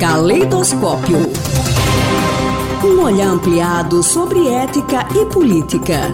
Caleidoscópio. Um olhar ampliado sobre ética e política.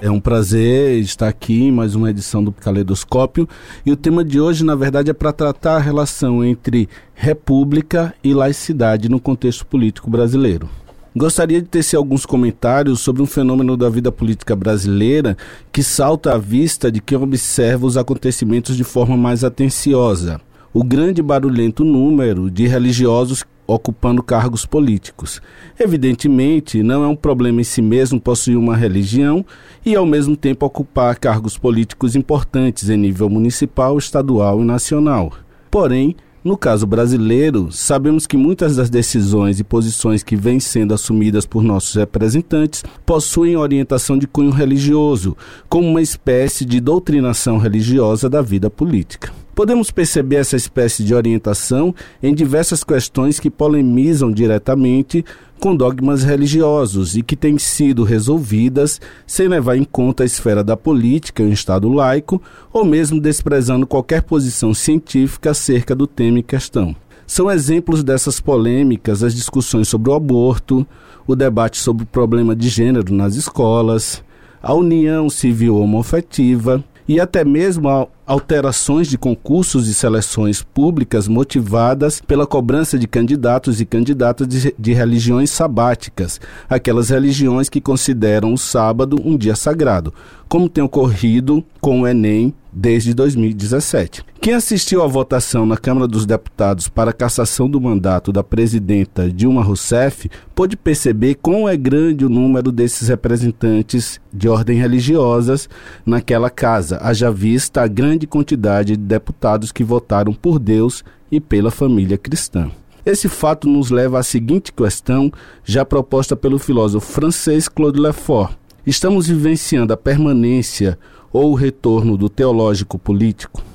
É um prazer estar aqui em mais uma edição do Caleidoscópio e o tema de hoje, na verdade, é para tratar a relação entre república e laicidade no contexto político brasileiro. Gostaria de tecer alguns comentários sobre um fenômeno da vida política brasileira que salta à vista de quem observa os acontecimentos de forma mais atenciosa. O grande barulhento número de religiosos ocupando cargos políticos. Evidentemente, não é um problema em si mesmo possuir uma religião e, ao mesmo tempo, ocupar cargos políticos importantes em nível municipal, estadual e nacional. Porém, no caso brasileiro, sabemos que muitas das decisões e posições que vêm sendo assumidas por nossos representantes possuem orientação de cunho religioso, como uma espécie de doutrinação religiosa da vida política. Podemos perceber essa espécie de orientação em diversas questões que polemizam diretamente com dogmas religiosos e que têm sido resolvidas sem levar em conta a esfera da política em um Estado laico ou mesmo desprezando qualquer posição científica acerca do tema em questão. São exemplos dessas polêmicas as discussões sobre o aborto, o debate sobre o problema de gênero nas escolas, a união civil homoafetiva e até mesmo alterações de concursos e seleções públicas motivadas pela cobrança de candidatos e candidatas de, de, religiões sabáticas, aquelas religiões que consideram o sábado um dia sagrado, como tem ocorrido com o Enem desde 2017. Quem assistiu à votação na Câmara dos Deputados para a cassação do mandato da presidenta Dilma Rousseff pôde perceber quão é grande o número desses representantes de ordem religiosas naquela casa, haja vista a grande quantidade de deputados que votaram por Deus e pela família cristã. Esse fato nos leva à seguinte questão, já proposta pelo filósofo francês Claude Lefort. Estamos vivenciando a permanência ou o retorno do teológico político?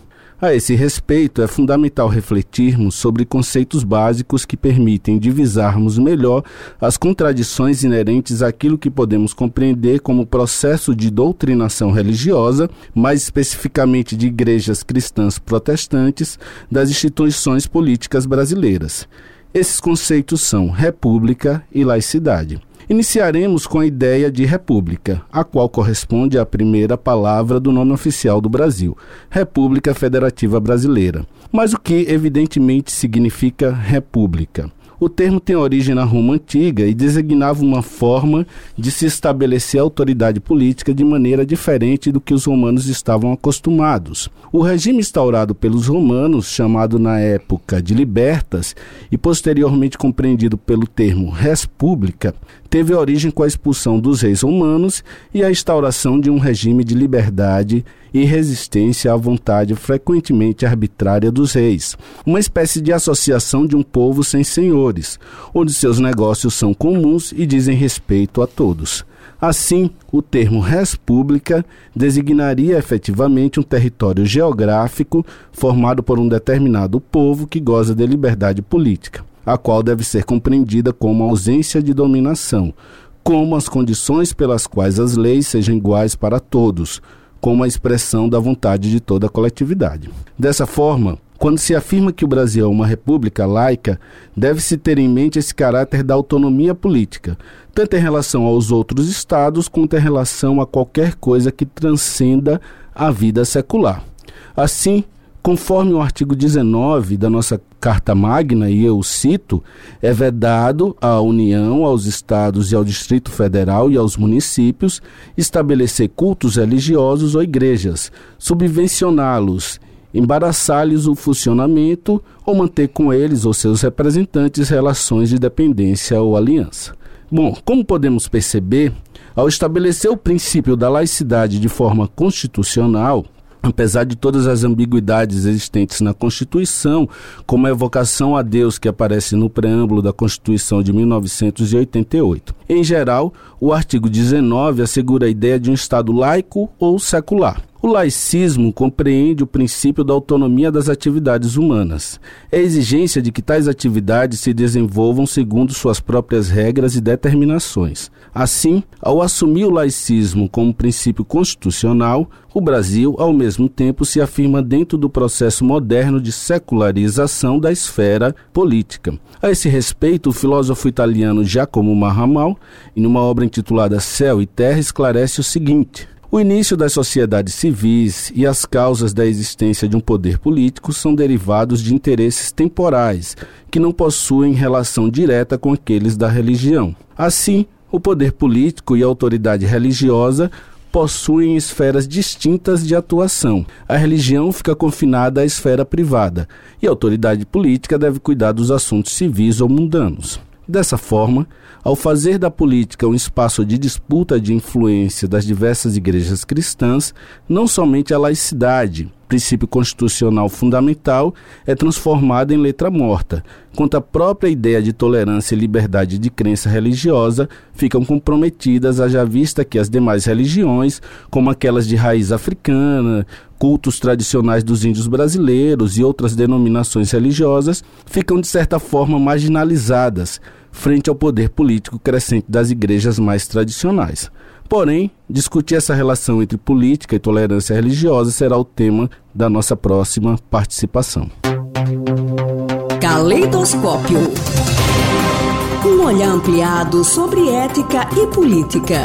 A esse respeito, é fundamental refletirmos sobre conceitos básicos que permitem divisarmos melhor as contradições inerentes àquilo que podemos compreender como processo de doutrinação religiosa, mais especificamente de igrejas cristãs protestantes, das instituições políticas brasileiras. Esses conceitos são república e laicidade. Iniciaremos com a ideia de república, a qual corresponde à primeira palavra do nome oficial do Brasil, República Federativa Brasileira. Mas o que evidentemente significa república? O termo tem origem na Roma antiga e designava uma forma de se estabelecer autoridade política de maneira diferente do que os romanos estavam acostumados. O regime instaurado pelos romanos, chamado na época de libertas e posteriormente compreendido pelo termo res pública, teve origem com a expulsão dos reis romanos e a instauração de um regime de liberdade e resistência à vontade frequentemente arbitrária dos reis, uma espécie de associação de um povo sem senhores, onde seus negócios são comuns e dizem respeito a todos. Assim, o termo res pública designaria efetivamente um território geográfico formado por um determinado povo que goza de liberdade política a qual deve ser compreendida como ausência de dominação, como as condições pelas quais as leis sejam iguais para todos, como a expressão da vontade de toda a coletividade. Dessa forma, quando se afirma que o Brasil é uma república laica, deve-se ter em mente esse caráter da autonomia política, tanto em relação aos outros estados quanto em relação a qualquer coisa que transcenda a vida secular. Assim, Conforme o artigo 19 da nossa Carta Magna, e eu cito, é vedado à União, aos Estados e ao Distrito Federal e aos municípios estabelecer cultos religiosos ou igrejas, subvencioná-los, embaraçar-lhes o funcionamento ou manter com eles ou seus representantes relações de dependência ou aliança. Bom, como podemos perceber, ao estabelecer o princípio da laicidade de forma constitucional, apesar de todas as ambiguidades existentes na Constituição, como a evocação a Deus que aparece no preâmbulo da Constituição de 1988. Em geral, o artigo 19 assegura a ideia de um Estado laico ou secular. O laicismo compreende o princípio da autonomia das atividades humanas. É a exigência de que tais atividades se desenvolvam segundo suas próprias regras e determinações. Assim, ao assumir o laicismo como princípio constitucional, o Brasil, ao mesmo tempo, se afirma dentro do processo moderno de secularização da esfera política. A esse respeito, o filósofo italiano Giacomo Marramal, em uma obra intitulada Céu e Terra, esclarece o seguinte: o início das sociedades civis e as causas da existência de um poder político são derivados de interesses temporais, que não possuem relação direta com aqueles da religião. Assim, o poder político e a autoridade religiosa possuem esferas distintas de atuação. A religião fica confinada à esfera privada e a autoridade política deve cuidar dos assuntos civis ou mundanos. Dessa forma, ao fazer da política um espaço de disputa de influência das diversas igrejas cristãs, não somente a laicidade, princípio constitucional fundamental, é transformada em letra morta, quanto a própria ideia de tolerância e liberdade de crença religiosa ficam comprometidas, haja vista que as demais religiões, como aquelas de raiz africana, cultos tradicionais dos índios brasileiros e outras denominações religiosas, ficam de certa forma marginalizadas frente ao poder político crescente das igrejas mais tradicionais. Porém, discutir essa relação entre política e tolerância religiosa será o tema da nossa próxima participação. Caleidoscópio um olhar ampliado sobre ética e política.